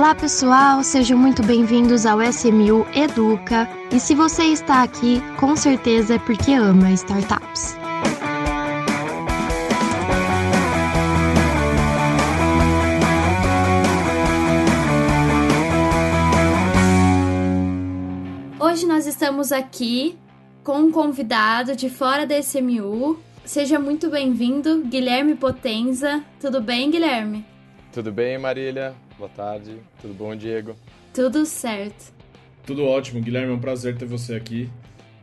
Olá pessoal, sejam muito bem-vindos ao SMU Educa. E se você está aqui, com certeza é porque ama startups. Hoje nós estamos aqui com um convidado de fora da SMU. Seja muito bem-vindo, Guilherme Potenza. Tudo bem, Guilherme? Tudo bem, Marília? Boa tarde. Tudo bom, Diego? Tudo certo. Tudo ótimo, Guilherme. É um prazer ter você aqui.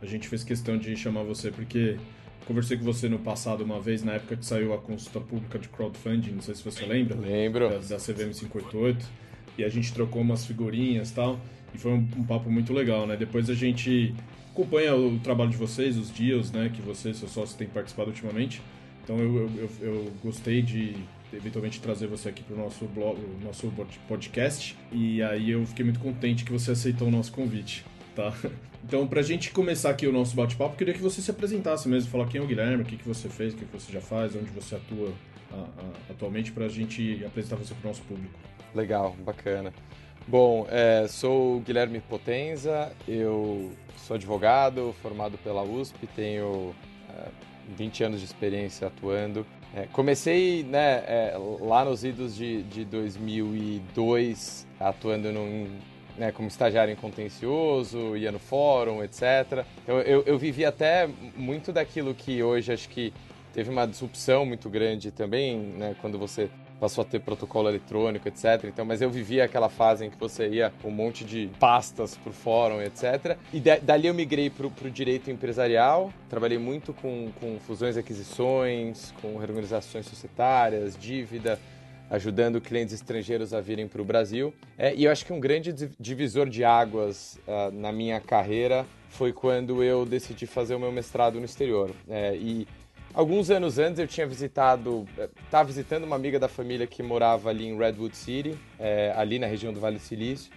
A gente fez questão de chamar você porque conversei com você no passado uma vez, na época que saiu a consulta pública de crowdfunding, não sei se você lembra. Lembro. Da, da CVM 588. E a gente trocou umas figurinhas e tal. E foi um, um, papo muito legal, né? Depois a gente acompanha o trabalho de vocês, os dias, né? Que você, seu sócio, tem participado ultimamente. Então eu, eu, eu gostei de eventualmente trazer você aqui para o nosso blog, nosso podcast. E aí eu fiquei muito contente que você aceitou o nosso convite, tá? Então, para a gente começar aqui o nosso bate-papo, queria que você se apresentasse mesmo, falar quem é o Guilherme, o que, que você fez, o que, que você já faz, onde você atua a, a, atualmente, para a gente apresentar você para o nosso público. Legal, bacana. Bom, é, sou o Guilherme Potenza, eu sou advogado, formado pela USP, tenho é, 20 anos de experiência atuando é, comecei né, é, lá nos idos de, de 2002, atuando num, né, como estagiário em contencioso, ia no fórum, etc. Então eu, eu vivi até muito daquilo que hoje acho que teve uma disrupção muito grande também, né, quando você passou a ter protocolo eletrônico, etc. Então, mas eu vivia aquela fase em que você ia um monte de pastas por fórum, etc. E dali eu migrei para o direito empresarial. Trabalhei muito com, com fusões e aquisições, com reorganizações societárias, dívida, ajudando clientes estrangeiros a virem para o Brasil. É, e eu acho que um grande divisor de águas uh, na minha carreira foi quando eu decidi fazer o meu mestrado no exterior. É, e Alguns anos antes eu tinha visitado, estava eh, visitando uma amiga da família que morava ali em Redwood City, é, ali na região do Vale do Silício.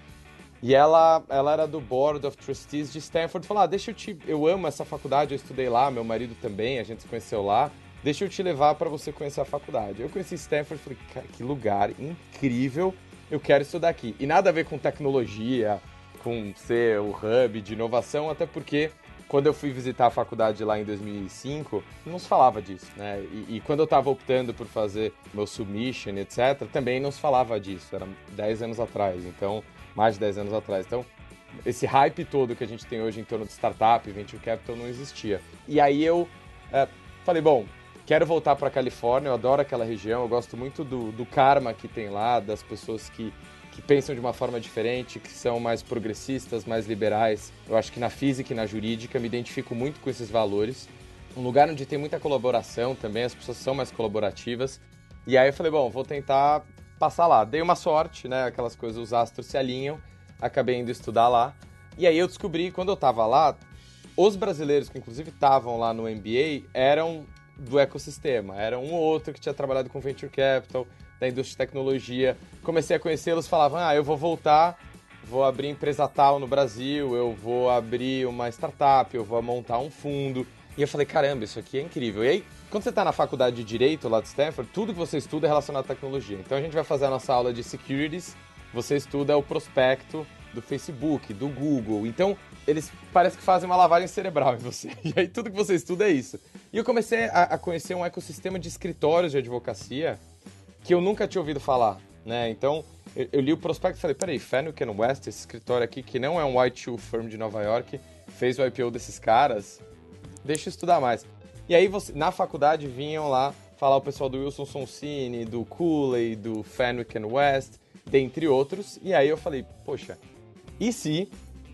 E ela, ela era do Board of Trustees de Stanford. Falou: ah, deixa eu te. Eu amo essa faculdade, eu estudei lá, meu marido também, a gente se conheceu lá. Deixa eu te levar para você conhecer a faculdade. Eu conheci Stanford falei: que lugar incrível, eu quero estudar aqui. E nada a ver com tecnologia, com ser o hub de inovação, até porque quando eu fui visitar a faculdade lá em 2005, não se falava disso, né? E, e quando eu estava optando por fazer meu submission, etc., também não se falava disso. Era 10 anos atrás, então, mais de 10 anos atrás. Então, esse hype todo que a gente tem hoje em torno de startup, venture capital, não existia. E aí eu é, falei, bom, quero voltar para a Califórnia, eu adoro aquela região, eu gosto muito do, do karma que tem lá, das pessoas que que pensam de uma forma diferente, que são mais progressistas, mais liberais. Eu acho que na física e na jurídica me identifico muito com esses valores. Um lugar onde tem muita colaboração também, as pessoas são mais colaborativas. E aí eu falei, bom, vou tentar passar lá. Dei uma sorte, né? Aquelas coisas, os astros se alinham. Acabei indo estudar lá. E aí eu descobri, quando eu estava lá, os brasileiros que inclusive estavam lá no MBA eram do ecossistema. Era um ou outro que tinha trabalhado com venture capital, da indústria de tecnologia. Comecei a conhecê-los, falavam: "Ah, eu vou voltar, vou abrir empresa tal no Brasil, eu vou abrir uma startup, eu vou montar um fundo". E eu falei: "Caramba, isso aqui é incrível". E aí, quando você está na faculdade de direito lá de Stanford, tudo que você estuda é relacionado à tecnologia. Então a gente vai fazer a nossa aula de securities, você estuda o prospecto do Facebook, do Google. Então, eles parece que fazem uma lavagem cerebral em você. E aí tudo que você estuda é isso. E eu comecei a, a conhecer um ecossistema de escritórios de advocacia que eu nunca tinha ouvido falar, né? Então, eu, eu li o prospecto e falei, peraí, Fenwick West, esse escritório aqui, que não é um white shoe firm de Nova York, fez o IPO desses caras, deixa eu estudar mais. E aí, você, na faculdade, vinham lá falar o pessoal do Wilson Sonsini, do Cooley, do Fenwick West, dentre outros. E aí eu falei, poxa, e se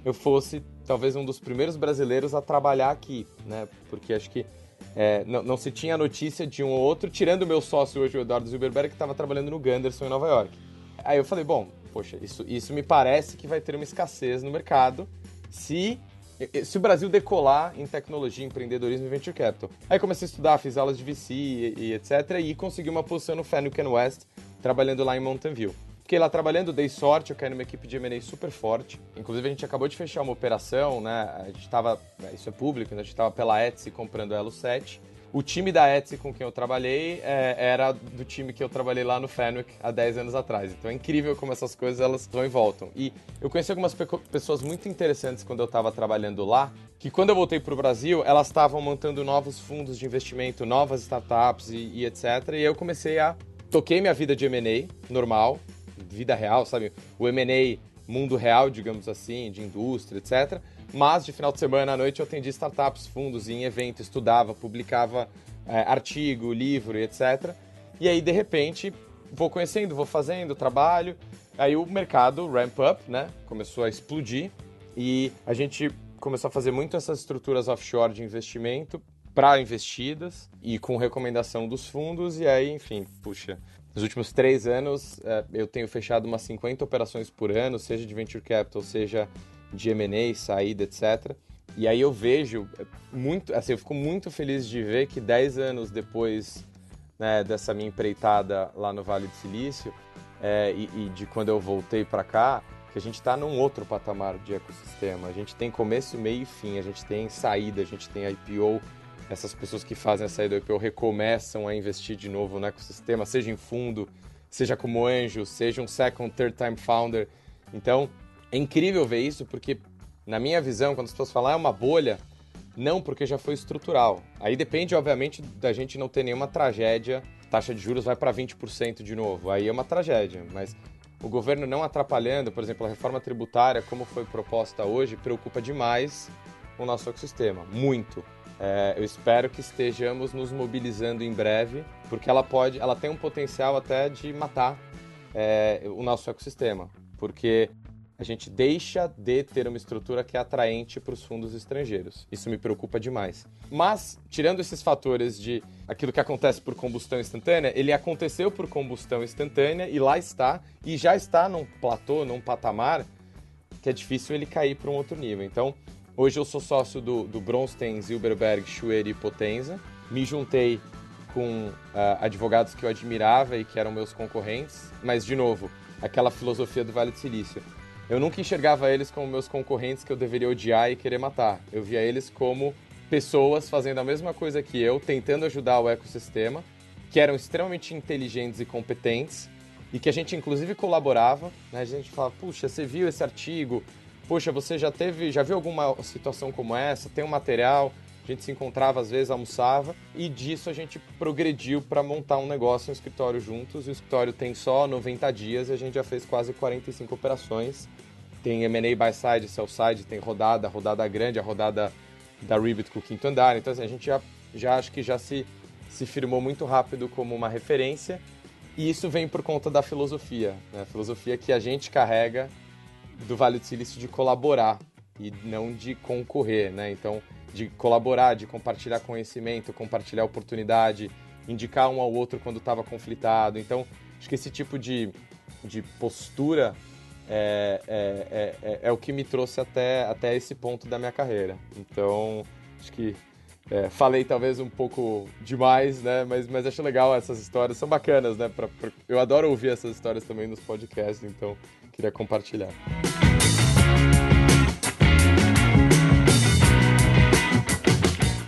eu fosse talvez um dos primeiros brasileiros a trabalhar aqui, né? Porque acho que é, não, não, se tinha notícia de um ou outro, tirando o meu sócio hoje, o Eduardo Zilberberg, que estava trabalhando no Gunderson em Nova York. Aí eu falei, bom, poxa, isso, isso me parece que vai ter uma escassez no mercado se, se o Brasil decolar em tecnologia, empreendedorismo e venture capital. Aí comecei a estudar, fiz aulas de VC e, e etc. E consegui uma posição no Fenwick West, trabalhando lá em Mountain View. Fiquei lá trabalhando, dei sorte, eu caí numa equipe de M&A super forte. Inclusive, a gente acabou de fechar uma operação, né? A gente estava, né, isso é público, né? a gente estava pela Etsy comprando a Elo 7. o time da Etsy com quem eu trabalhei é, era do time que eu trabalhei lá no Fenwick há 10 anos atrás. Então é incrível como essas coisas elas vão e voltam. E eu conheci algumas pe pessoas muito interessantes quando eu estava trabalhando lá, que quando eu voltei para o Brasil, elas estavam montando novos fundos de investimento, novas startups e, e etc. E eu comecei a toquei minha vida de M&A normal, vida real, sabe? O M&A mundo real, digamos assim, de indústria, etc. Mas de final de semana à noite eu atendi startups, fundos em evento, estudava, publicava é, artigo, livro etc. E aí, de repente, vou conhecendo, vou fazendo, trabalho. Aí o mercado ramp up, né? Começou a explodir e a gente começou a fazer muito essas estruturas offshore de investimento para investidas e com recomendação dos fundos. E aí, enfim, puxa, nos últimos três anos é, eu tenho fechado umas 50 operações por ano, seja de venture capital, seja de M&A, saída, etc. E aí eu vejo muito, assim, eu fico muito feliz de ver que 10 anos depois né, dessa minha empreitada lá no Vale do Silício é, e, e, de quando eu voltei para cá, que a gente está num outro patamar de ecossistema. A gente tem começo, meio e fim, a gente tem saída, a gente tem IPO. Essas pessoas que fazem a saída do IPO recomeçam a investir de novo no ecossistema, seja em fundo, seja como anjo, seja um second, third time founder. Então, é incrível ver isso porque, na minha visão, quando as pessoas falam ah, é uma bolha, não, porque já foi estrutural. Aí depende, obviamente, da gente não ter nenhuma tragédia, taxa de juros vai para 20% de novo. Aí é uma tragédia, mas o governo não atrapalhando, por exemplo, a reforma tributária, como foi proposta hoje, preocupa demais o nosso ecossistema, muito. É, eu espero que estejamos nos mobilizando em breve, porque ela pode, ela tem um potencial até de matar é, o nosso ecossistema, porque a gente deixa de ter uma estrutura que é atraente para os fundos estrangeiros. Isso me preocupa demais. Mas, tirando esses fatores de aquilo que acontece por combustão instantânea, ele aconteceu por combustão instantânea e lá está, e já está num platô, num patamar que é difícil ele cair para um outro nível. Então, hoje eu sou sócio do, do Bronstein, Zilberberg, Schuer e Potenza. Me juntei com uh, advogados que eu admirava e que eram meus concorrentes, mas, de novo, aquela filosofia do Vale do Silício eu nunca enxergava eles como meus concorrentes que eu deveria odiar e querer matar. Eu via eles como pessoas fazendo a mesma coisa que eu, tentando ajudar o ecossistema, que eram extremamente inteligentes e competentes e que a gente inclusive colaborava. Né? A gente falava, puxa, você viu esse artigo? Puxa, você já teve, já viu alguma situação como essa? Tem um material? A gente se encontrava às vezes, almoçava e disso a gente progrediu para montar um negócio, um escritório juntos. O escritório tem só 90 dias e a gente já fez quase 45 operações tem M&A by side, sell side, tem rodada, rodada grande, a rodada da Ribbit com o quinto andar. Então assim, a gente já, já acho que já se, se firmou muito rápido como uma referência. E isso vem por conta da filosofia, né? a filosofia que a gente carrega do Vale do Silício de colaborar e não de concorrer, né? Então, de colaborar, de compartilhar conhecimento, compartilhar oportunidade, indicar um ao outro quando estava conflitado. Então, acho que esse tipo de, de postura é, é, é, é, o que me trouxe até, até esse ponto da minha carreira. Então, acho que é, falei talvez um pouco demais, né? Mas, mas acho legal essas histórias, são bacanas, né? Pra, pra... eu adoro ouvir essas histórias também nos podcasts, então queria compartilhar.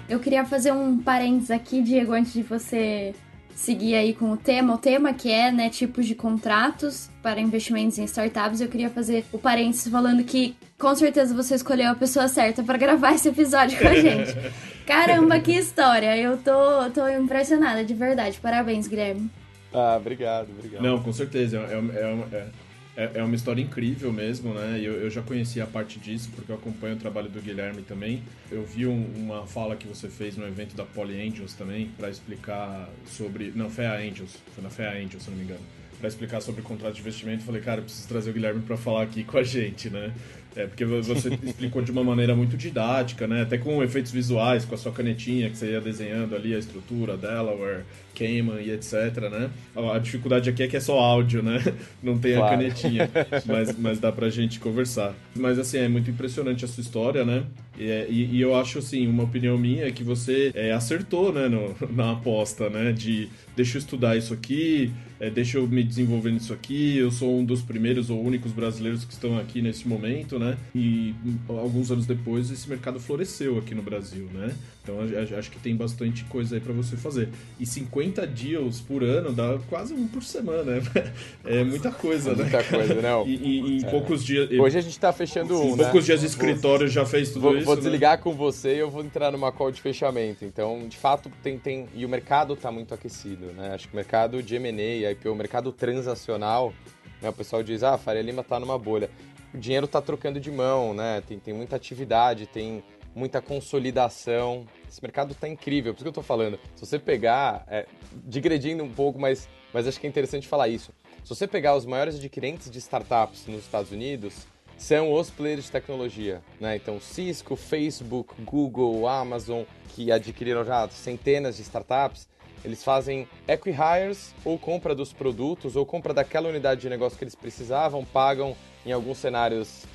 Eu queria fazer um parênteses aqui, Diego, antes de você seguir aí com o tema. O tema que é, né, tipos de contratos para investimentos em startups. Eu queria fazer o parênteses falando que com certeza você escolheu a pessoa certa para gravar esse episódio com a gente. Caramba, que história! Eu tô, tô impressionada, de verdade. Parabéns, Guilherme. Ah, obrigado, obrigado. Não, com certeza. É, é, é, é, é uma história incrível mesmo, né? Eu, eu já conhecia a parte disso, porque eu acompanho o trabalho do Guilherme também. Eu vi um, uma fala que você fez no evento da Poly Angels também, para explicar sobre. Não, Fea Angels, foi na Fea Angels, se não me engano. Para explicar sobre o contrato de investimento, falei, cara, preciso trazer o Guilherme para falar aqui com a gente, né? É, porque você explicou de uma maneira muito didática, né? Até com efeitos visuais, com a sua canetinha que você ia desenhando ali a estrutura, Delaware, Cayman e etc, né? A dificuldade aqui é que é só áudio, né? Não tem claro. a canetinha, mas, mas dá pra gente conversar. Mas assim, é muito impressionante a sua história, né? E, é, e, e eu acho, assim, uma opinião minha é que você é, acertou, né, no, na aposta, né? De deixa eu estudar isso aqui, é, deixa eu me desenvolver nisso aqui, eu sou um dos primeiros ou únicos brasileiros que estão aqui nesse momento, né? E alguns anos depois esse mercado floresceu aqui no Brasil, né? Então acho que tem bastante coisa aí para você fazer. E 50 deals por ano dá quase um por semana, né? É muita coisa, né? Muita coisa, não. E, e em é. poucos dias. Hoje a gente tá fechando um. Em né? poucos dias de escritório já fez tudo vou, isso. Vou né? desligar né? com você e eu vou entrar numa call de fechamento. Então, de fato, tem. tem e o mercado tá muito aquecido, né? Acho que o mercado de MA, IPO, o mercado transacional, né? o pessoal diz, ah, Faria Lima tá numa bolha. O dinheiro tá trocando de mão, né? Tem, tem muita atividade, tem muita consolidação. Esse mercado está incrível, por isso que eu estou falando. Se você pegar, é, digredindo um pouco, mas, mas acho que é interessante falar isso. Se você pegar os maiores adquirentes de startups nos Estados Unidos, são os players de tecnologia, né? Então, Cisco, Facebook, Google, Amazon, que adquiriram já centenas de startups, eles fazem equi-hires, ou compra dos produtos, ou compra daquela unidade de negócio que eles precisavam, pagam, em alguns cenários,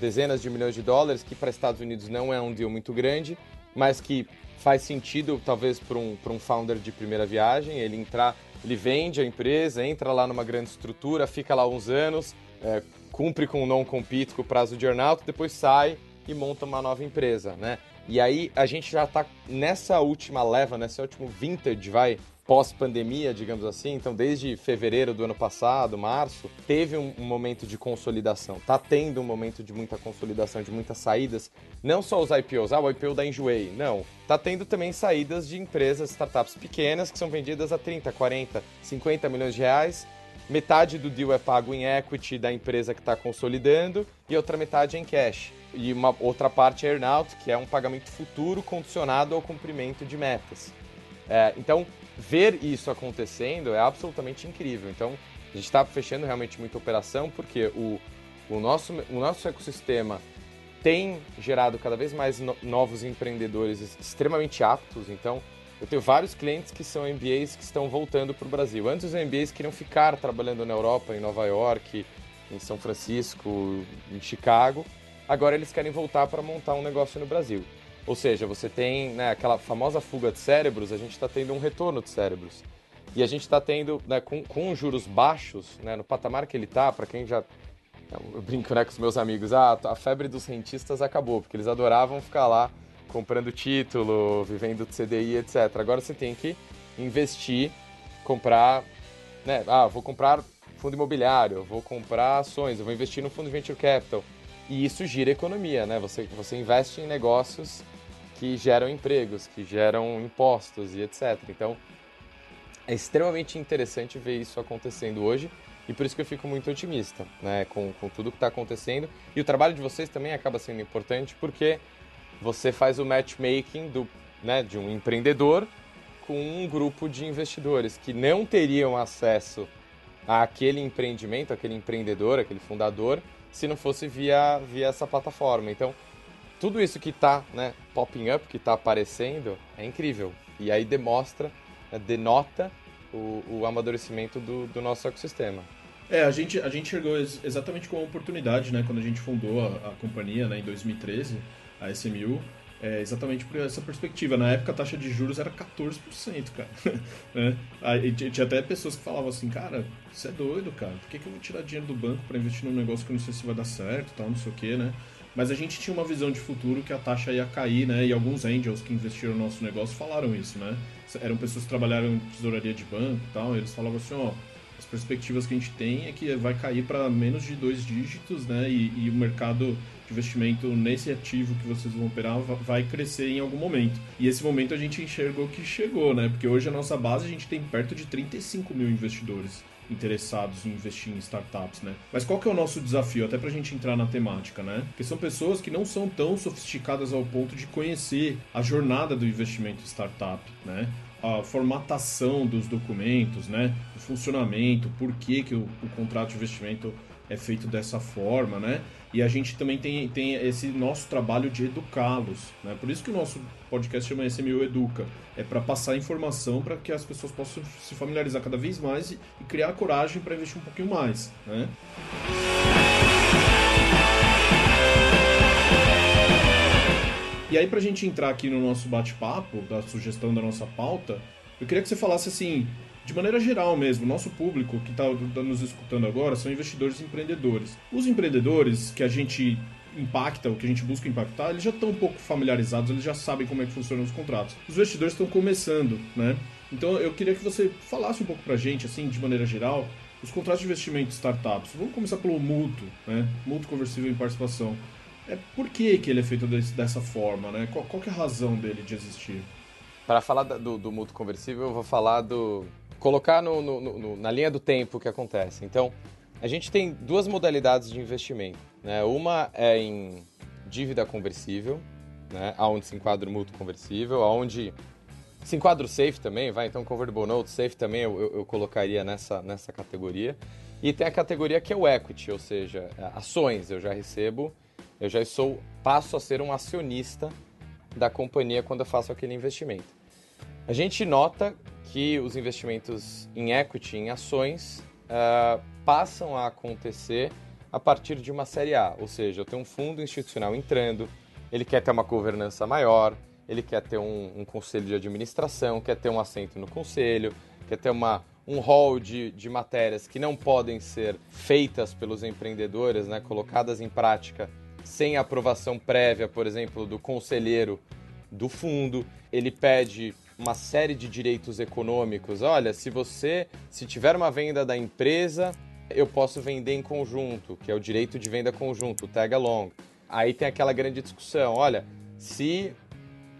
dezenas de milhões de dólares, que para Estados Unidos não é um deal muito grande, mas que faz sentido talvez para um, um founder de primeira viagem, ele entrar, ele vende a empresa, entra lá numa grande estrutura, fica lá uns anos, é, cumpre com o non-compete com o prazo de earnout, depois sai e monta uma nova empresa, né? E aí a gente já está nessa última leva, nesse último vintage, vai, pós-pandemia, digamos assim, então desde fevereiro do ano passado, março, teve um, um, momento de consolidação. Tá tendo um momento de muita consolidação, de muitas saídas. Não só os IPOs, ah, o IPO da Enjoei, não. Tá tendo também saídas de empresas, startups pequenas que são vendidas a 30, 40, 50 milhões de reais. Metade do deal é pago em equity da empresa que está consolidando e outra metade em cash. E uma outra parte é earnout, que é um pagamento futuro condicionado ao cumprimento de metas. É, então, ver isso acontecendo é absolutamente incrível. Então, a gente está fechando realmente muita operação porque o, o, nosso, o nosso ecossistema tem gerado cada vez mais no, novos empreendedores extremamente aptos. Então, eu tenho vários clientes que são MBAs que estão voltando para o Brasil. Antes, os MBAs queriam ficar trabalhando na Europa, em Nova York, em São Francisco, em Chicago. Agora, eles querem voltar para montar um negócio no Brasil. Ou seja, você tem né, aquela famosa fuga de cérebros, a gente está tendo um retorno de cérebros. E a gente está tendo, né, com, com juros baixos, né, no patamar que ele está, para quem já. Eu brinco né, com os meus amigos, ah, a febre dos rentistas acabou, porque eles adoravam ficar lá comprando título, vivendo de CDI, etc. Agora você tem que investir, comprar. Né, ah, vou comprar fundo imobiliário, vou comprar ações, eu vou investir no fundo venture capital. E isso gira economia, né? Você, você investe em negócios que geram empregos, que geram impostos e etc. Então, é extremamente interessante ver isso acontecendo hoje e por isso que eu fico muito otimista né, com, com tudo que está acontecendo. E o trabalho de vocês também acaba sendo importante porque você faz o matchmaking do, né, de um empreendedor com um grupo de investidores que não teriam acesso àquele empreendimento, aquele empreendedor, aquele fundador, se não fosse via, via essa plataforma. Então, tudo isso que está né, popping up, que está aparecendo, é incrível. E aí demonstra, né, denota o, o amadurecimento do, do, nosso ecossistema. É, a gente, a gente chegou exatamente com a oportunidade, né, quando a gente fundou a, a companhia né, em 2013, a SMU, é, exatamente por essa perspectiva. Na época a taxa de juros era 14%, cara. né? Aí, tinha até pessoas que falavam assim, cara, você é doido, cara. Por que, que eu vou tirar dinheiro do banco para investir num negócio que eu não sei se vai dar certo tal, não sei o que, né? Mas a gente tinha uma visão de futuro que a taxa ia cair, né? E alguns angels que investiram no nosso negócio falaram isso, né? Eram pessoas que trabalharam em tesouraria de banco e tal, e eles falavam assim, ó, as perspectivas que a gente tem é que vai cair para menos de dois dígitos, né? E, e, o mercado de investimento nesse ativo que vocês vão operar vai crescer em algum momento. E esse momento a gente enxergou que chegou, né? Porque hoje a nossa base a gente tem perto de 35 mil investidores interessados em investir em startups, né? Mas qual que é o nosso desafio, até para a gente entrar na temática, né? Porque são pessoas que não são tão sofisticadas ao ponto de conhecer a jornada do investimento startup, né? A formatação dos documentos, né? O funcionamento, por que, que o, o contrato de investimento é feito dessa forma, né? E a gente também tem, tem esse nosso trabalho de educá-los, né? Por isso que o nosso podcast chama SMU Educa. É para passar informação para que as pessoas possam se familiarizar cada vez mais e, criar coragem para investir um pouquinho mais, né? E aí, para a gente entrar aqui no nosso bate-papo, da sugestão da nossa pauta, eu queria que você falasse assim, de maneira geral mesmo, nosso público que está tá nos escutando agora são investidores e empreendedores. Os empreendedores que a gente impacta, o que a gente busca impactar, eles já estão um pouco familiarizados, eles já sabem como é que funcionam os contratos. Os investidores estão começando, né? Então eu queria que você falasse um pouco pra gente, assim, de maneira geral, os contratos de investimento de startups. Vamos começar pelo mútuo, né? Mútuo conversível em participação. É, por que, que ele é feito desse, dessa forma, né? Qual, qual é a razão dele de existir? Para falar do, do conversível, eu vou falar do... Colocar no, no, no, na linha do tempo o que acontece. Então, a gente tem duas modalidades de investimento. Né? Uma é em dívida conversível, né? onde se enquadra o mútuo conversível, onde se enquadra o safe também, vai, então convertible note, safe também eu, eu, eu, colocaria nessa, nessa categoria. E tem a categoria que é o equity, ou seja, ações, eu já recebo, eu já sou, passo a ser um acionista da companhia quando eu faço aquele investimento. A gente nota que os investimentos em equity, em ações, uh, passam a acontecer a partir de uma série A, ou seja, eu tenho um fundo institucional entrando, ele quer ter uma governança maior, ele quer ter um, um, conselho de administração, quer ter um assento no conselho, quer ter uma, um hall de, de matérias que não podem ser feitas pelos empreendedores, né, colocadas em prática sem aprovação prévia, por exemplo, do conselheiro do fundo. Ele pede uma série de direitos econômicos. Olha, se você, se tiver uma venda da empresa, eu posso vender em conjunto, que é o direito de venda conjunto, o tag along. Aí tem aquela grande discussão, olha, se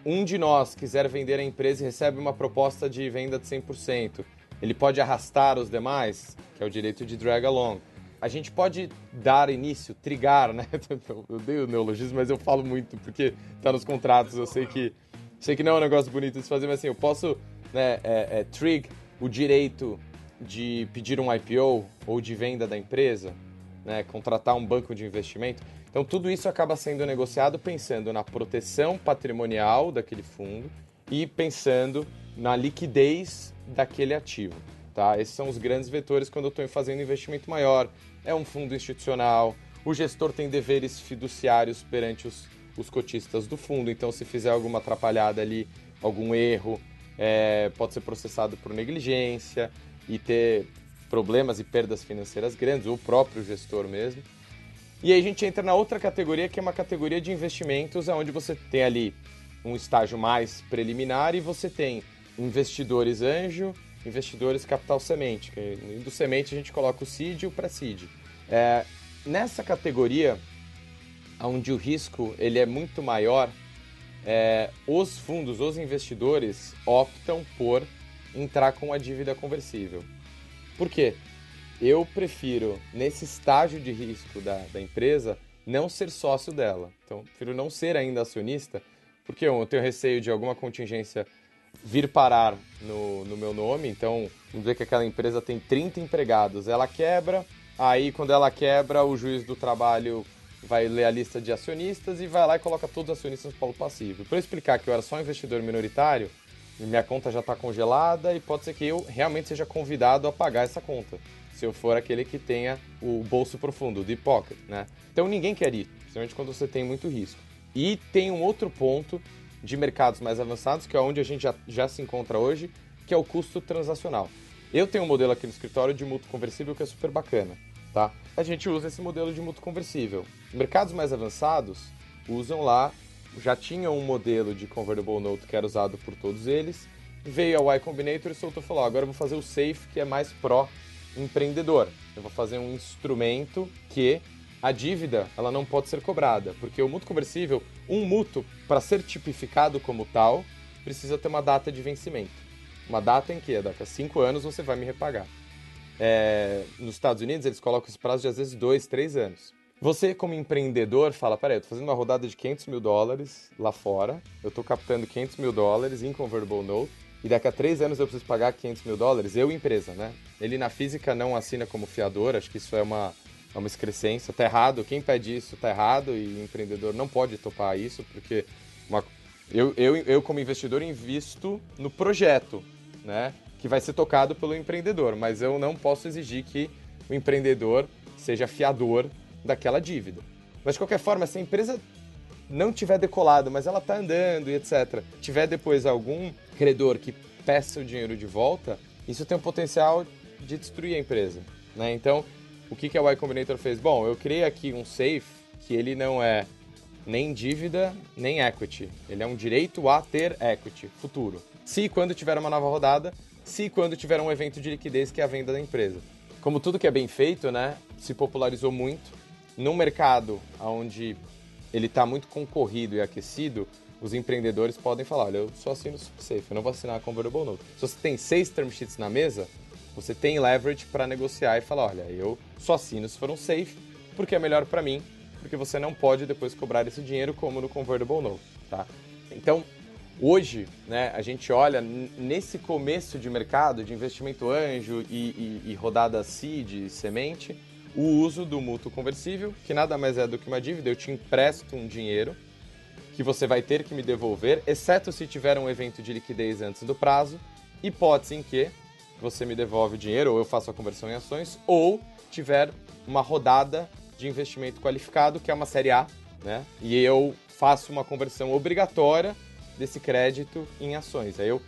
um de nós quiser vender a empresa e recebe uma proposta de venda de 100%, ele pode arrastar os demais, que é o direito de drag along. A gente pode dar início, trigar, né? Eu odeio o neologismo, mas eu falo muito porque está nos contratos. Eu sei que sei que não é um negócio bonito de se fazer, mas assim, eu posso né, é, é, trig o direito de pedir um IPO ou de venda da empresa, né, contratar um banco de investimento. Então, tudo isso acaba sendo negociado pensando na proteção patrimonial daquele fundo e pensando na liquidez daquele ativo. Tá? Esses são os grandes vetores quando eu estou fazendo investimento maior. É um fundo institucional, o gestor tem deveres fiduciários perante os, os cotistas do fundo, então se fizer alguma atrapalhada ali, algum erro, é, pode ser processado por negligência e ter problemas e perdas financeiras grandes, o próprio gestor mesmo. E aí a gente entra na outra categoria, que é uma categoria de investimentos, onde você tem ali um estágio mais preliminar e você tem investidores anjo, investidores capital semente. Que do semente a gente coloca o seed e o pré-seed. É, nessa categoria, onde o risco ele é muito maior, é, os fundos, os investidores optam por entrar com a dívida conversível. Por quê? eu prefiro, nesse estágio de risco da, da empresa, não ser sócio dela. Então, prefiro não ser ainda acionista, porque eu tenho receio de alguma contingência vir parar no, no meu nome. Então, vamos dizer que aquela empresa tem 30 empregados, ela quebra, aí quando ela quebra, o juiz do trabalho vai ler a lista de acionistas e vai lá e coloca todos os acionistas no polo passivo. Para explicar que eu era só investidor minoritário, minha conta já está congelada e pode ser que eu realmente seja convidado a pagar essa conta se eu for aquele que tenha o bolso profundo, o deep pocket, né? Então ninguém quer ir, principalmente quando você tem muito risco. E tem um outro ponto de mercados mais avançados, que é onde a gente já, já se encontra hoje, que é o custo transacional. Eu tenho um modelo aqui no escritório de mútuo conversível que é super bacana, tá? A gente usa esse modelo de mútuo conversível. Mercados mais avançados usam lá, já tinham um modelo de convertible note que era usado por todos eles, veio a Y Combinator e soltou falou, agora eu vou fazer o safe que é mais pró empreendedor. Eu vou fazer um instrumento que a dívida ela não pode ser cobrada, porque o mútuo conversível, um mútuo, para ser tipificado como tal, precisa ter uma data de vencimento. Uma data em que, daqui a cinco anos, você vai me repagar. É, nos Estados Unidos, eles colocam esse prazo de às vezes dois, três anos. Você, como empreendedor, fala: peraí, eu tô fazendo uma rodada de 500 mil dólares lá fora, eu estou captando 500 mil dólares em convertible note, e daqui a três anos eu preciso pagar 500 mil dólares, eu empresa, né? Ele na física não assina como fiador, acho que isso é uma, é uma excrescência, tá errado, quem pede isso tá errado e empreendedor não pode topar isso, porque uma, eu, eu, eu como investidor invisto no projeto, né? Que vai ser tocado pelo empreendedor, mas eu não posso exigir que o empreendedor seja fiador daquela dívida. Mas de qualquer forma, se a empresa não tiver decolado, mas ela está andando e etc., tiver depois algum credor que peça o dinheiro de volta, isso tem o potencial de destruir a empresa. Né? Então, o que, que a Y Combinator fez? Bom, eu criei aqui um safe que ele não é nem dívida, nem equity. Ele é um direito a ter equity futuro. Se quando tiver uma nova rodada, se quando tiver um evento de liquidez que é a venda da empresa. Como tudo que é bem feito, né, se popularizou muito num mercado onde ele está muito concorrido e aquecido, os empreendedores podem falar, olha, eu só assino safe, eu não vou assinar a convertible note. Se você tem seis term sheets na mesa, você tem leverage para negociar e falar, olha, eu só assino se for um safe, porque é melhor para mim, porque você não pode depois cobrar esse dinheiro como no convertible note, tá? Então, hoje, né, a gente olha nesse começo de mercado de investimento anjo e, e, e rodada seed, semente, o uso do mútuo conversível, que nada mais é do que uma dívida, eu te empresto um dinheiro que você vai ter que me devolver, exceto se tiver um evento de liquidez antes do prazo, hipótese em que você me devolve o dinheiro ou eu faço a conversão em ações, ou tiver uma rodada de investimento qualificado, que é uma série A, né? E eu faço uma conversão obrigatória desse crédito em ações. Aí eu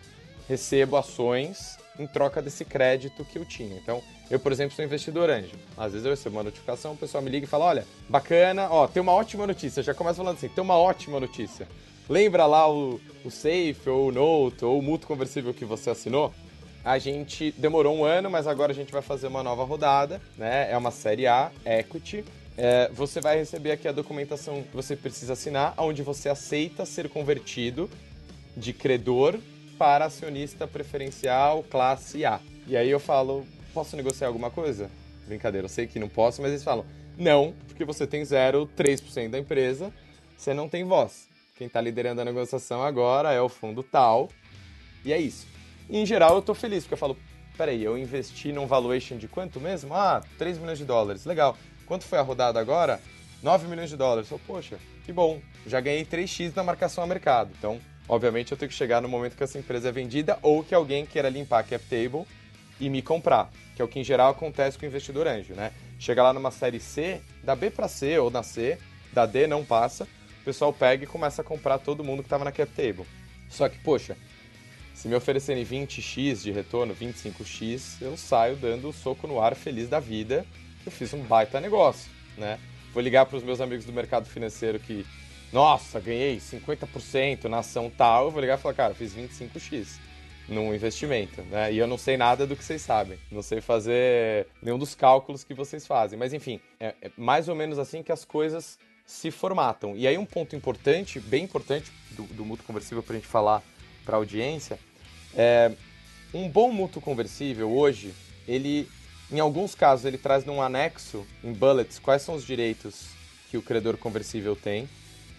recebo ações em troca desse crédito que eu tinha. Então, eu, por exemplo, sou investidor anjo. Às vezes eu recebo uma notificação, o pessoal me liga e fala: olha, bacana, ó, tem uma ótima notícia. já começa falando assim: tem uma ótima notícia. Lembra lá o, o Safe, ou o Note, ou o Mútuo Conversível que você assinou? A gente demorou um ano, mas agora a gente vai fazer uma nova rodada, né? É uma série A, Equity. É, você vai receber aqui a documentação que você precisa assinar, onde você aceita ser convertido de credor para acionista preferencial classe A. E aí eu falo, posso negociar alguma coisa? Brincadeira, eu sei que não posso, mas eles falam, não, porque você tem 0,3% da empresa, você não tem voz. Quem está liderando a negociação agora é o fundo tal, e é isso. E, em geral, eu tô feliz, porque eu falo, peraí, eu investi num valuation de quanto mesmo? Ah, 3 milhões de dólares, legal. Quanto foi a rodada agora? 9 milhões de dólares. Eu, poxa, que bom, já ganhei 3x na marcação a mercado. Então, Obviamente eu tenho que chegar no momento que essa empresa é vendida ou que alguém queira limpar a cap table e me comprar, que é o que em geral acontece com o investidor anjo, né? Chega lá numa série C, da B para C ou na C, da D não passa, o pessoal pega e começa a comprar todo mundo que estava na cap table. Só que, poxa, se me oferecerem 20x de retorno, 25x, eu saio dando o soco no ar feliz da vida. Eu fiz um baita negócio, né? Vou ligar para os meus amigos do mercado financeiro que nossa, ganhei 50% na ação tal, eu vou ligar e falar, cara, fiz 25x num investimento, né? E eu não sei nada do que vocês sabem. Não sei fazer nenhum dos cálculos que vocês fazem. Mas enfim, é, é mais ou menos assim que as coisas se formatam. E aí um ponto importante, bem importante, do, do conversível para a gente falar para a audiência, é um bom mútuo conversível hoje, ele, em alguns casos, ele traz num anexo, em bullets, quais são os direitos que o credor conversível tem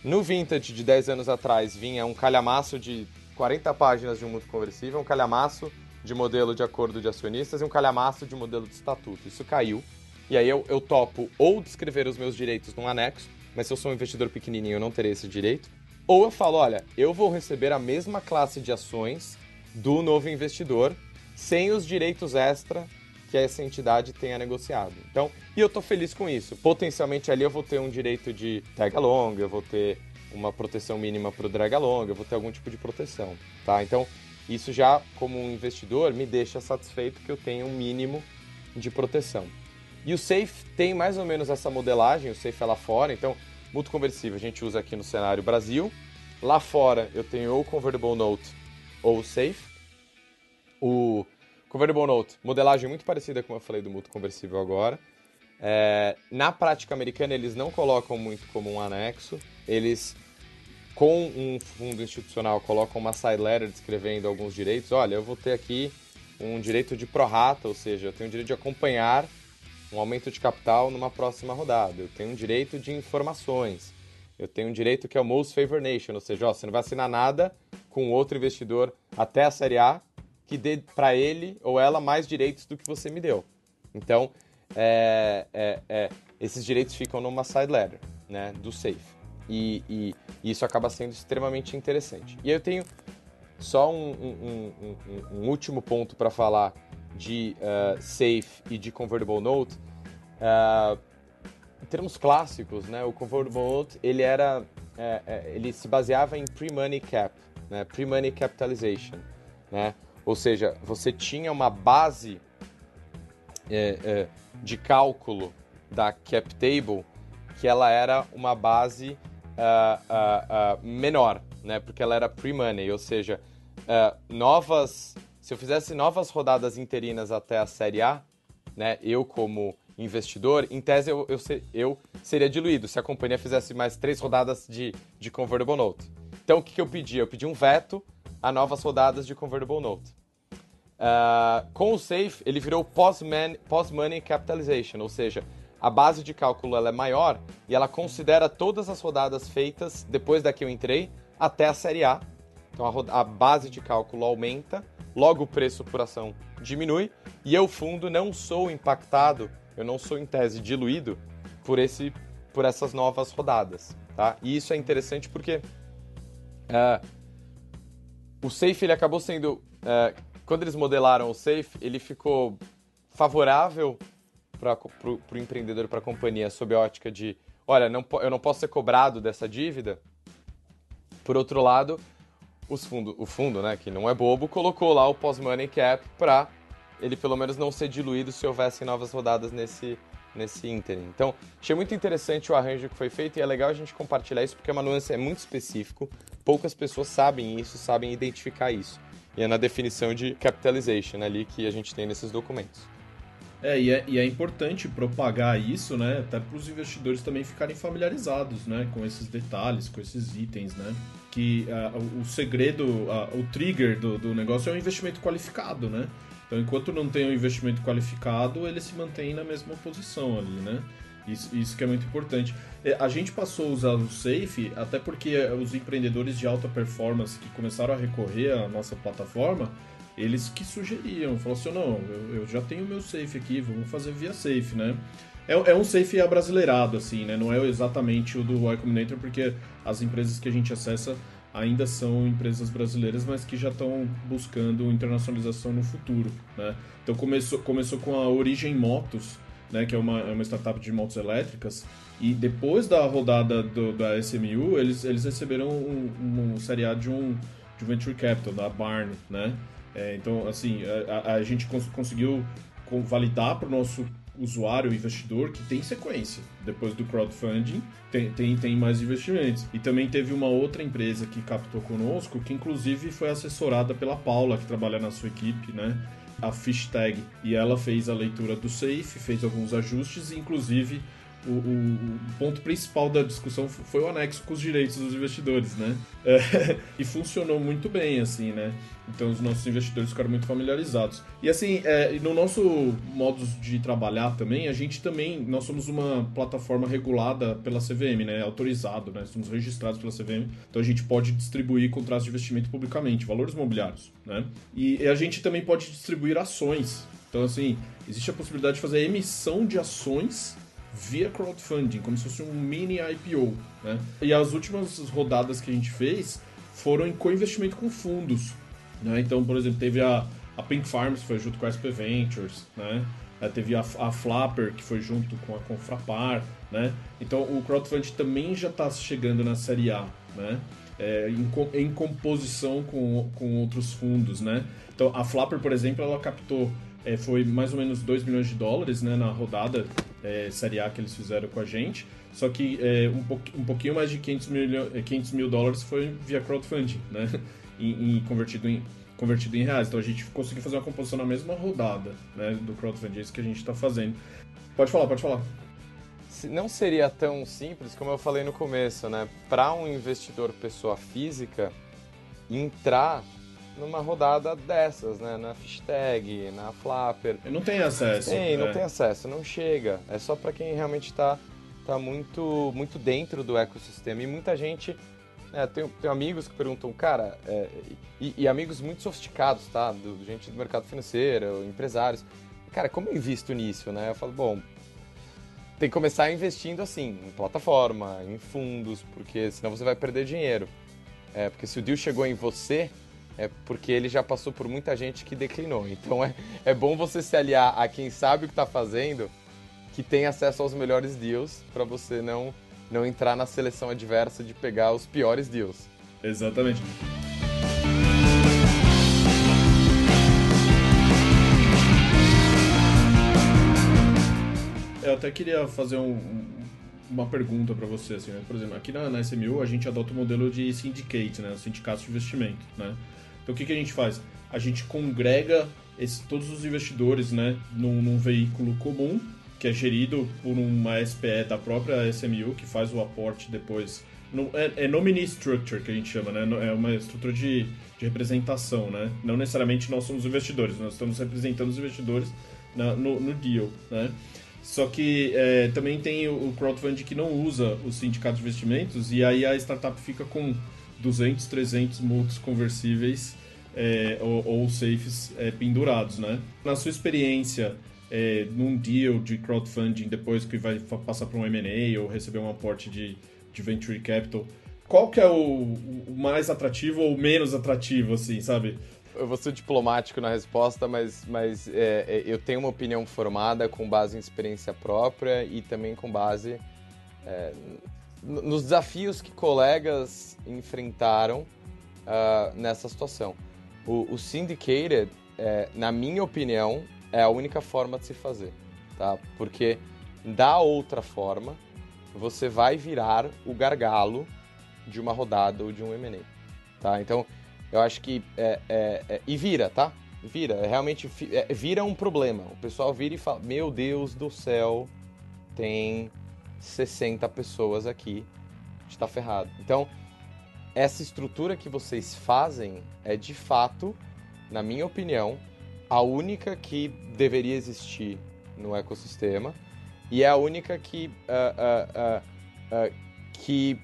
no Vintage de 10 anos atrás vinha um calhamaço de 40 páginas de um mútuo conversível, um calhamaço de modelo de acordo de acionistas e um calhamaço de modelo de estatuto. Isso caiu. E aí eu, eu topo ou descrever os meus direitos num anexo, mas se eu sou um investidor pequenininho eu não terei esse direito. Ou eu falo, olha, eu vou receber a mesma classe de ações do novo investidor sem os direitos extra que essa entidade tenha negociado. Então, e eu estou feliz com isso. Potencialmente ali eu vou ter um direito de tag along, eu vou ter uma proteção mínima para o drag along, eu vou ter algum tipo de proteção, tá? Então, isso já como um investidor me deixa satisfeito que eu tenho um mínimo de proteção. E o Safe tem mais ou menos essa modelagem, o Safe é lá fora, então, mútuo conversível a gente usa aqui no cenário Brasil. Lá fora eu tenho ou o Convertible Note ou Safe. O Convertible Note, modelagem muito parecida com eu falei do mútuo conversível agora. É, na prática americana, eles não colocam muito como um anexo. Eles, com um fundo institucional, colocam uma side letter descrevendo alguns direitos. Olha, eu vou ter aqui um direito de prorata, ou seja, eu tenho o direito de acompanhar um aumento de capital numa próxima rodada. Eu tenho um direito de informações. Eu tenho um direito que é o Most Favored Nation, ou seja, ó, você não vai assinar nada com outro investidor até a Série A que dê para ele ou ela mais direitos do que você me deu. Então, é, é, é, esses direitos ficam numa side letter, né, do safe. E, e, e, isso acaba sendo extremamente interessante. E eu tenho só um, um, um, um último ponto para falar de uh, safe e de convertible note. Uh, em termos clássicos, né, o convertible ele era, é, é, ele se baseava em pre-money cap, né, pre-money capitalization, né. Ou seja, você tinha uma base é, é, de cálculo da cap table que ela era uma base uh, uh, menor, né? Porque ela era pre-money, ou seja, novas. Se eu fizesse novas rodadas interinas até a Série A, né? Eu como investidor, em tese eu, eu, eu, seria diluído se a companhia fizesse mais três rodadas de, de convertible note. Então o que, que eu pedi? Eu pedi um veto a novas rodadas de convertible note. Uh, com o SAFE, ele virou post-money post capitalization, ou seja, a base de cálculo ela é maior e ela considera todas as rodadas feitas depois da que eu entrei até a série A. Então a, a base de cálculo aumenta, logo o preço por ação diminui e eu, fundo, não sou impactado eu não sou em tese diluído por esse por essas novas rodadas, tá? E isso é interessante porque uh, o safe ele acabou sendo uh, quando eles modelaram o safe ele ficou favorável para o empreendedor para a companhia sob a ótica de olha não, eu não posso ser cobrado dessa dívida por outro lado os fundo, o fundo né que não é bobo colocou lá o post money cap para ele pelo menos não ser diluído se houvessem novas rodadas nesse, nesse ínterim. Então, achei muito interessante o arranjo que foi feito e é legal a gente compartilhar isso porque é uma nuance é muito específico. Poucas pessoas sabem isso, sabem identificar isso. E é na definição de capitalization ali que a gente tem nesses documentos. É e, é, e é importante propagar isso, né? Até para os investidores também ficarem familiarizados, né? Com esses detalhes, com esses itens, né? Que uh, o segredo, uh, o trigger do, do negócio é o investimento qualificado, né? Então, enquanto não tem um investimento qualificado, ele se mantém na mesma posição ali, né? Isso, isso que é muito importante. É, a gente passou a usar o Safe até porque os empreendedores de alta performance que começaram a recorrer à nossa plataforma, eles que sugeriam, falaram assim, não, eu, eu já tenho meu Safe aqui, vamos fazer via Safe, né? É, é um Safe abrasileirado, assim, né? Não é exatamente o do Y Combinator, porque as empresas que a gente acessa ainda são empresas brasileiras, mas que já estão buscando internacionalização no futuro. Né? Então começou, começou com a Origem Motos, né, que é uma, é uma startup de motos elétricas, e depois da rodada do, da SMU, eles, eles receberam um, um, série A de um, de um Venture Capital, da Barn, né? É, então, assim, a, a gente cons conseguiu validar para o nosso usuário, investidor, que tem sequência. Depois do crowdfunding, tem, tem, tem mais investimentos. E também teve uma outra empresa que captou conosco, que inclusive foi assessorada pela Paula, que trabalha na sua equipe, né? A Fishtag. E ela fez a leitura do Safe, fez alguns ajustes, inclusive o, o, ponto principal da discussão foi o anexo com os direitos dos investidores, né? É, e funcionou muito bem, assim, né? Então os nossos investidores ficaram muito familiarizados. E assim, é, no nosso modo de trabalhar também, a gente também, nós somos uma plataforma regulada pela CVM, né? Autorizado, né? Somos registrados pela CVM, então a gente pode distribuir contratos de investimento publicamente, valores imobiliários, né? E a gente também pode distribuir ações. Então assim, existe a possibilidade de fazer emissão de ações via crowdfunding, como se fosse um mini IPO. Né? E as últimas rodadas que a gente fez foram em co-investimento com fundos. Né? Então, por exemplo, teve a, a Pink Farms, que foi junto com a SP Ventures, né? teve a, a Flapper, que foi junto com a Confrapar. Né? Então, o crowdfunding também já está chegando na série A. Né? É, em, em, composição com, com outros fundos, né? Então, a Flapper, por exemplo, ela captou é, foi mais ou menos 2 milhões de dólares né, na rodada é, Série A que eles fizeram com a gente. Só que é, um, um pouquinho mais de 500 mil, 500 mil dólares foi via crowdfunding, né? E, e, convertido, em, convertido em reais. Então a gente conseguiu fazer uma composição na mesma rodada né, do crowdfunding. É isso que a gente está fazendo. Pode falar, pode falar. Não seria tão simples como eu falei no começo, né? Para um investidor pessoa física entrar numa rodada dessas, né? Na Fishtag, na Flapper. Não tem acesso. Tem, não é. tem acesso, não chega. É só para quem realmente está tá muito, muito dentro do ecossistema. E muita gente. É, tem, tem amigos que perguntam, cara, é, e, e, amigos muito sofisticados, tá? Do, gente do mercado financeiro, empresários. Cara, como eu invisto nisso, né? Eu falo, bom, tem que começar investindo assim, em plataforma, em fundos, porque senão você vai perder dinheiro. É, porque se o deal chegou em você, é porque ele já passou por muita gente que declinou. Então é, é bom você se aliar a quem sabe o que está fazendo, que tem acesso aos melhores deals, para você não, não entrar na seleção adversa de pegar os piores deals. Exatamente. Eu até queria fazer um, uma pergunta para você, assim, né? Por exemplo, aqui na, na, SMU a gente adota o modelo de syndicate, né? Sindicato de investimento, né? Então o que, que a gente faz? A gente congrega esse, todos os investidores, né, num, num veículo comum, que é gerido por uma SPE da própria SMU, que faz o aporte depois. É, é nominee structure que a gente chama, né? É uma estrutura de, de representação, né? Não necessariamente nós somos investidores, nós estamos representando os investidores na, no, no deal, né? Só que é, também tem o crowdfunding que não usa o sindicato de investimentos e aí a startup fica com 200, 300 multos conversíveis é, ou, ou, safes é, pendurados, né? Na sua experiência é, num deal de crowdfunding depois que vai passar para um M&A ou receber um aporte de, de venture capital, qual que é o, o mais atrativo ou menos atrativo, assim, sabe? eu vou ser diplomático na resposta, mas, mas é, é, eu tenho uma opinião formada com base em experiência própria e também com base é, nos desafios que colegas enfrentaram uh, nessa situação. O, o syndicated, é, na minha opinião, é a única forma de se fazer, tá? Porque da outra forma, você vai virar o gargalo de uma rodada ou de um M&A, tá? Então, eu acho que. É, é, é, e vira, tá? Vira. É realmente é, vira um problema. O pessoal vira e fala: Meu Deus do céu, tem 60 pessoas aqui. Está ferrado. Então, essa estrutura que vocês fazem é de fato, na minha opinião, a única que deveria existir no ecossistema e é a única que uh, uh, uh, que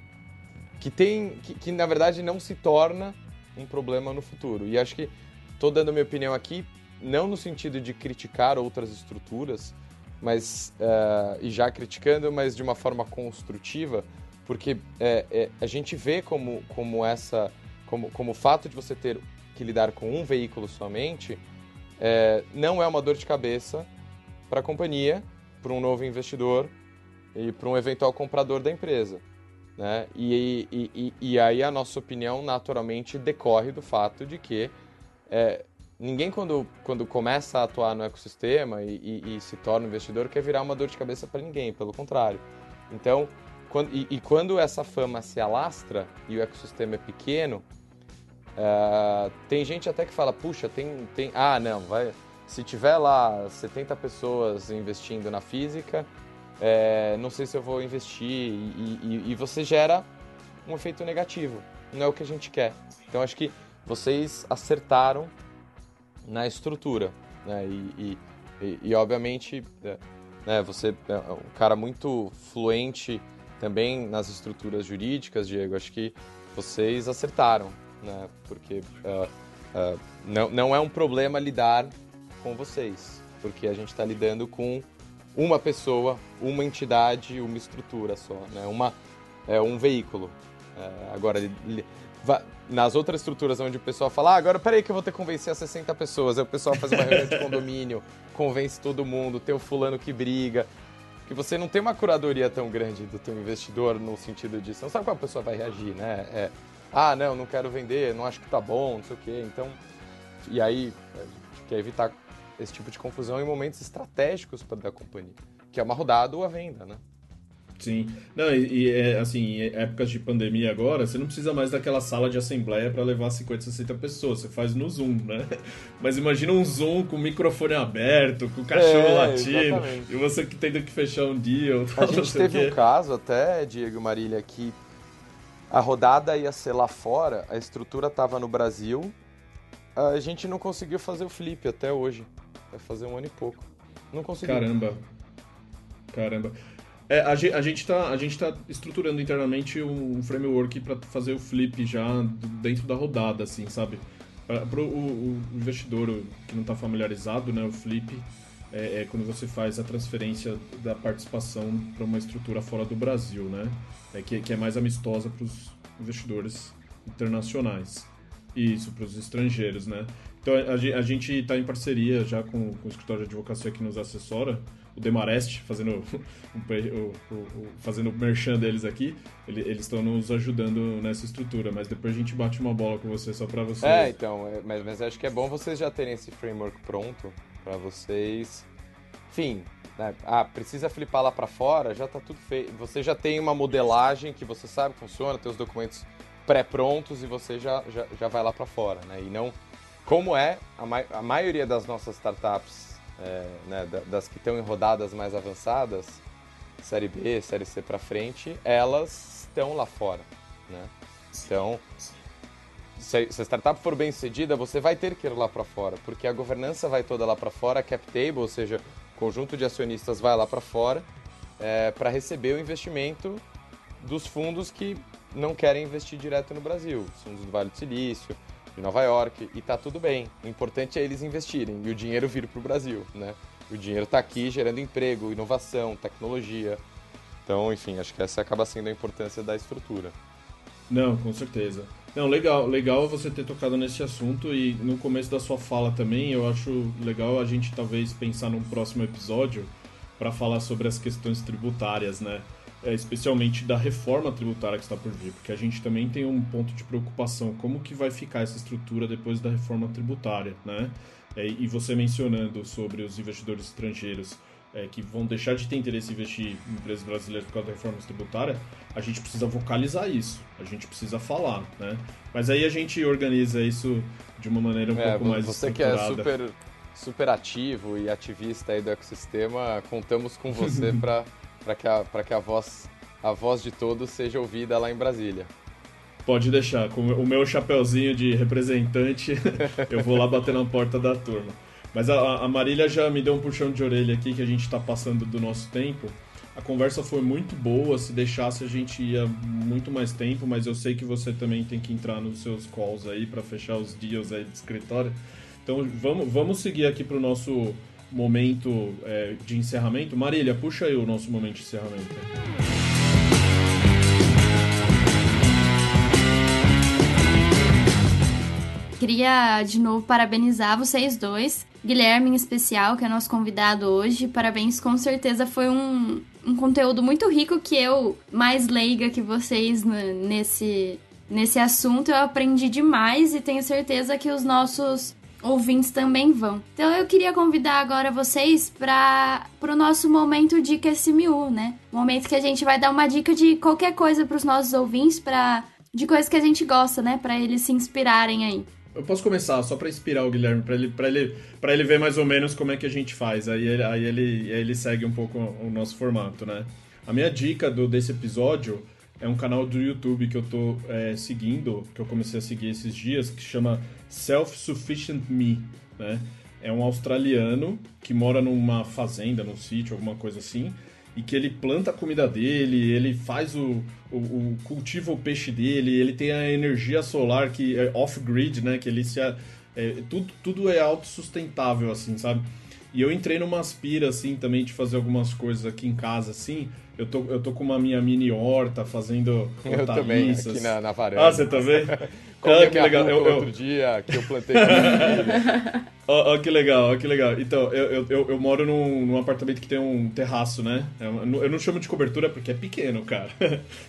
que tem que, que na verdade não se torna um problema no futuro. E acho que estou dando minha opinião aqui, não no sentido de criticar outras estruturas, mas uh, e já criticando, mas de uma forma construtiva, porque é, é, a gente vê como, como essa, como, como o fato de você ter que lidar com um veículo somente, é, não é uma dor de cabeça para a companhia, para um novo investidor e para um eventual comprador da empresa. Né? E, e, e, e, aí a nossa opinião naturalmente decorre do fato de que é, ninguém quando, quando começa a atuar no ecossistema e, se torna investidor quer virar uma dor de cabeça para ninguém, pelo contrário. Então, quando, e, quando essa fama se alastra e o ecossistema é pequeno, é, tem gente até que fala, puxa, tem, tem ah não, vai, se tiver lá 70 pessoas investindo na física, é, não sei se eu vou investir, e, e, e, você gera um efeito negativo. Não é o que a gente quer. Então acho que vocês acertaram na estrutura, né? E, e obviamente, é, né, você é um cara muito fluente também nas estruturas jurídicas, Diego. Acho que vocês acertaram, né? Porque uh, uh, não, não é um problema lidar com vocês, porque a gente está lidando com uma pessoa, uma entidade, uma estrutura só, né? Uma, é, um veículo. Agora, nas outras estruturas onde o pessoal fala, ah, agora peraí que eu vou ter que convencer as 60 pessoas, aí o pessoal faz uma reunião de condomínio, convence todo mundo, tem o fulano que briga, que você não tem uma curadoria tão grande do teu investidor no sentido disso, não sabe como a pessoa vai reagir, né? É, ah, não, não quero vender, não acho que tá bom, não sei o quê, então... E aí, a gente quer evitar esse tipo de confusão em momentos estratégicos para a companhia, que é uma rodada ou a venda, né? Sim. Não, e, e é, assim, em épocas de pandemia agora, você não precisa mais daquela sala de assembleia para levar 50, 60 pessoas. Você faz no Zoom, né? Mas imagina um Zoom com o microfone aberto, com o cachorro é, latindo, exatamente. e você que tendo que fechar um dia. A gente teve um caso até, Diego Marília, que a rodada ia ser lá fora, a estrutura estava no Brasil, a gente não conseguiu fazer o flip até hoje. Vai fazer um ano e pouco. Não consegui. Caramba. Caramba. É, a, gente, a, gente tá, a gente tá estruturando internamente um framework para fazer o flip já dentro da rodada, assim, sabe? Para o, o, investidor que não está familiarizado, né, o flip é, é, quando você faz a transferência da participação para uma estrutura fora do Brasil, né? É, que, que é mais amistosa para os investidores internacionais. Isso, para os estrangeiros, né? Então a, gente está em parceria já com, com, o escritório de advocacia que nos assessora, o Demarest, fazendo o, o, o, fazendo merchan deles aqui. Ele, eles estão nos ajudando nessa estrutura, mas depois a gente bate uma bola com você só para você. É, então, é, mas, mas acho que é bom vocês já terem esse framework pronto para vocês. Enfim, né, ah, precisa flipar lá para fora, já está tudo feito. Você já tem uma modelagem que você sabe que funciona, tem os documentos pré-prontos e você já, já, já vai lá para fora, né? E não como é a, ma a maioria das nossas startups, é, né, das que estão em rodadas mais avançadas, série B, série C para frente, elas estão lá fora, né? Então, se a startup for bem sucedida, você vai ter que ir lá para fora, porque a governança vai toda lá para fora, a cap table, ou seja, o conjunto de acionistas vai lá para fora é, para receber o investimento dos fundos que não querem investir direto no Brasil, os fundos do Vale do Silício, Nova York, e tá tudo bem. O importante é eles investirem e o dinheiro vir para o Brasil, né? O dinheiro está aqui gerando emprego, inovação, tecnologia. Então, enfim, acho que essa acaba sendo a importância da estrutura. Não, com certeza. Não, legal, legal você ter tocado nesse assunto e no começo da sua fala também, eu acho legal a gente talvez pensar num próximo episódio para falar sobre as questões tributárias, né? É, especialmente da reforma tributária que está por vir, porque a gente também tem um ponto de preocupação, como que vai ficar essa estrutura depois da reforma tributária, né? É, e você mencionando sobre os investidores estrangeiros é, que vão deixar de ter interesse em investir em empresas brasileiras por causa da reforma tributária, a gente precisa vocalizar isso, a gente precisa falar, né? Mas aí a gente organiza isso de uma maneira um é, pouco mais você que é super, super ativo e ativista aí do ecossistema, contamos com você para que, a, que a, voz, a voz de todos seja ouvida lá em Brasília. Pode deixar, com o meu chapeuzinho de representante, eu vou lá bater na porta da turma. Mas a, a Marília já me deu um puxão de orelha aqui que a gente está passando do nosso tempo. A conversa foi muito boa, se deixasse a gente ia muito mais tempo, mas eu sei que você também tem que entrar nos seus calls aí para fechar os deals aí de escritório. Então vamos, vamos seguir aqui para o nosso momento é, de encerramento. Marília, puxa aí o nosso momento de encerramento. Queria de novo parabenizar vocês dois Guilherme, em especial, que é nosso convidado hoje. Parabéns, com certeza foi um, um conteúdo muito rico que eu, mais leiga que vocês nesse, nesse assunto, eu aprendi demais e tenho certeza que os nossos ouvintes também vão. Então eu queria convidar agora vocês para o nosso momento dica SMU, né? Momento que a gente vai dar uma dica de qualquer coisa para os nossos ouvintes, para de coisas que a gente gosta, né? Para eles se inspirarem aí. Eu posso começar só para inspirar o Guilherme, para ele, ele, ele ver mais ou menos como é que a gente faz. Aí, ele, aí ele, ele segue um pouco o nosso formato, né? A minha dica do, desse episódio é um canal do YouTube que eu tô é, seguindo, que eu comecei a seguir esses dias, que chama Self-Sufficient Me, né? É um australiano que mora numa fazenda, num sítio, alguma coisa assim, e que ele planta a comida dele, ele faz o, o, o cultiva o peixe dele, ele tem a energia solar que é off-grid, né? Que ele se é, tudo, tudo é autossustentável, assim, sabe? E eu entrei numa aspira, assim, também de fazer algumas coisas aqui em casa, assim. Eu tô, eu tô com uma minha mini horta fazendo hortaliças. Eu também, aqui na, na varanda. Ah, você também? Como ah, que legal. Eu, eu... outro dia que eu plantei oh, oh, que legal, oh, que legal. Então, eu, eu, eu, moro num, num, apartamento que tem um terraço, né? É eu não chamo de cobertura porque é pequeno, cara.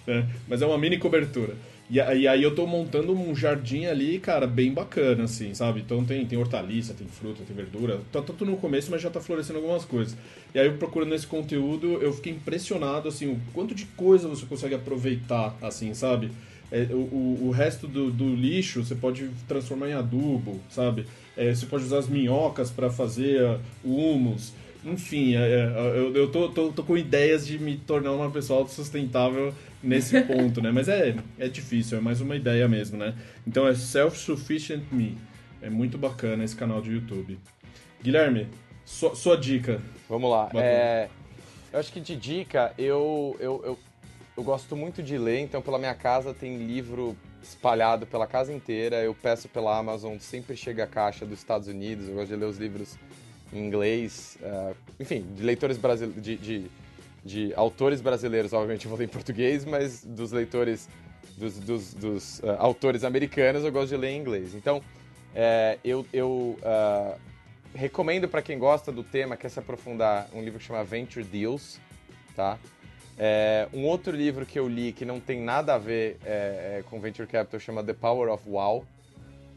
Né? Mas é uma mini cobertura. E, e, aí eu tô montando um jardim ali, cara, bem bacana, assim, sabe? Então tem, tem hortaliça, tem fruta, tem verdura. Tá, tá tudo no começo, mas já tá florescendo algumas coisas. E aí eu procurando esse conteúdo, eu fiquei impressionado, assim, o quanto de coisa você consegue aproveitar, assim, sabe? É, o, o resto do, do, lixo você pode transformar em adubo, sabe? É, você pode usar as minhocas para fazer uh, o humus. Enfim, é, é, eu, eu tô, tô, tô, com ideias de me tornar uma pessoa autossustentável nesse ponto, né? Mas é, é difícil, é mais uma ideia mesmo, né? Então é Self-Sufficient Me. É muito bacana esse canal de YouTube. Guilherme, sua, sua dica. Vamos lá. É, eu acho que de dica, eu, eu, eu eu gosto muito de ler, então pela minha casa tem livro espalhado pela casa inteira. Eu peço pela Amazon, sempre chega a caixa dos Estados Unidos. Eu gosto de ler os livros em inglês, uh, enfim, de leitores brasileiros, de, de, de, autores brasileiros, obviamente eu vou ler em português, mas dos leitores, dos, dos, dos uh, autores americanos eu gosto de ler em inglês. Então, uh, eu, eu recomendo para quem gosta do tema, quer se aprofundar, um livro que chama Venture Deals, tá? É, um outro livro que eu li que não tem nada a ver é, é, com Venture Capital chama The Power of Wow,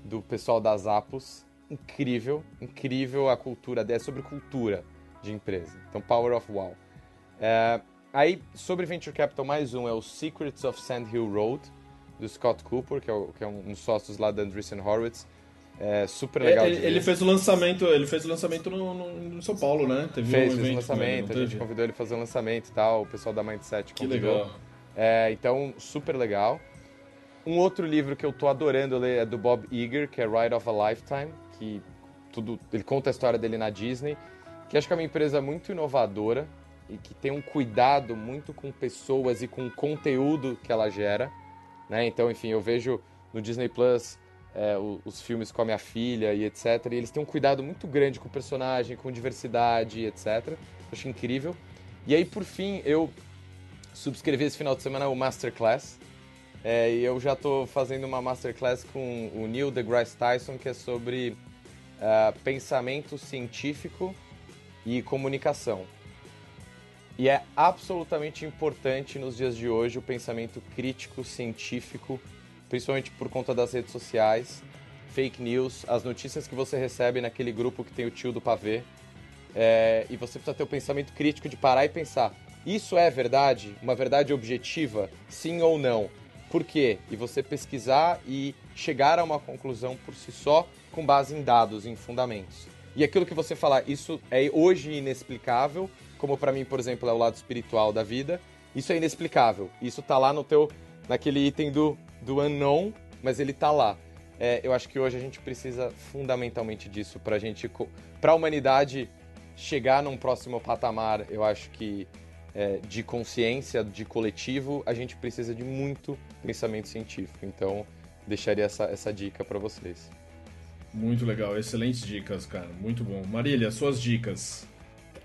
do pessoal das Apos. Incrível, incrível a cultura, é sobre cultura. de empresa. Então, Power of Wow. É, aí, sobre Venture Capital, mais um é o Secrets of Sand Hill Road, do Scott Cooper, que é, o, que é um dos sócios lá da Andreessen Horowitz. É super legal. Ele, ele fez o lançamento, ele fez o lançamento no, no, no São Paulo, né? Teve fez, um fez o lançamento, ele, a gente convidou ele a fazer o lançamento e tal, o pessoal da Mindset convidou. Que legal. É, então, super legal. Um outro livro que eu tô adorando ler é do Bob Iger, que é Ride of a Lifetime, que tudo, ele conta a história dele na Disney, que acho que é uma empresa muito inovadora e que tem um cuidado muito com pessoas e com o conteúdo que ela gera, né? Então, enfim, eu vejo no Disney Plus é, os, filmes com a minha filha e etc. E eles têm um cuidado muito grande com o personagem, com diversidade e etc. Acho incrível. E aí, por fim, eu subscrevi esse final de semana o Masterclass. É, e eu já estou fazendo uma Masterclass com o Neil deGrasse Tyson, que é sobre uh, pensamento científico e comunicação. E é absolutamente importante nos dias de hoje o pensamento crítico, científico, principalmente por conta das redes sociais, fake news, as notícias que você recebe naquele grupo que tem o tio do pavê. É, e você precisa ter o pensamento crítico de parar e pensar: isso é verdade? Uma verdade objetiva? Sim ou não? Por quê? E você pesquisar e chegar a uma conclusão por si só com base em dados, em fundamentos. E aquilo que você falar, isso é hoje inexplicável, como para mim, por exemplo, é o lado espiritual da vida, isso é inexplicável. Isso tá lá no teu naquele item do do unknown, mas ele tá lá. É, eu acho que hoje a gente precisa fundamentalmente disso para a gente, para a humanidade chegar num próximo patamar. Eu acho que é, de consciência, de coletivo, a gente precisa de muito pensamento científico. Então, deixaria essa, essa dica para vocês. Muito legal, excelentes dicas, cara. Muito bom. Marília, suas dicas.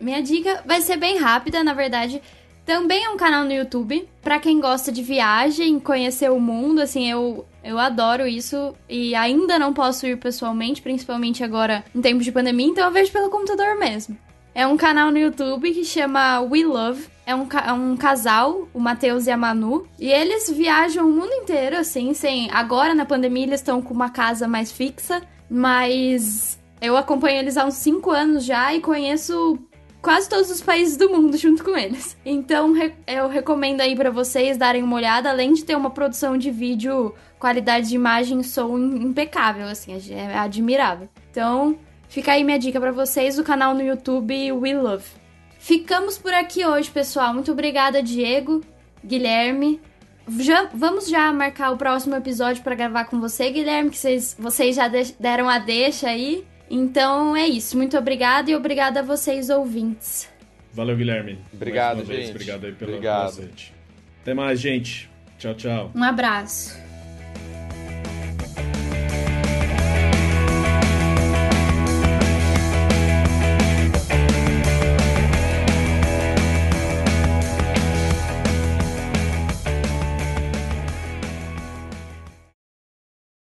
Minha dica vai ser bem rápida, na verdade. Também é um canal no YouTube para quem gosta de viagem, conhecer o mundo, assim, eu eu adoro isso e ainda não posso ir pessoalmente, principalmente agora em tempos de pandemia, então eu vejo pelo computador mesmo. É um canal no YouTube que chama We Love. É um, é um casal, o Matheus e a Manu. E eles viajam o mundo inteiro, assim, sem. Agora na pandemia eles estão com uma casa mais fixa, mas eu acompanho eles há uns 5 anos já e conheço quase todos os países do mundo junto com eles. Então eu recomendo aí para vocês darem uma olhada, além de ter uma produção de vídeo, qualidade de imagem som impecável, assim, é admirável. Então, fica aí minha dica para vocês, o canal no YouTube We Love. Ficamos por aqui hoje, pessoal. Muito obrigada, Diego, Guilherme. Já, vamos já marcar o próximo episódio para gravar com você, Guilherme, que vocês, vocês já deram a deixa aí. Então é isso. Muito obrigada e obrigada a vocês, ouvintes. Valeu, Guilherme. Obrigado, gente. Obrigado aí pelo Obrigado. Até mais, gente. Tchau, tchau. Um abraço.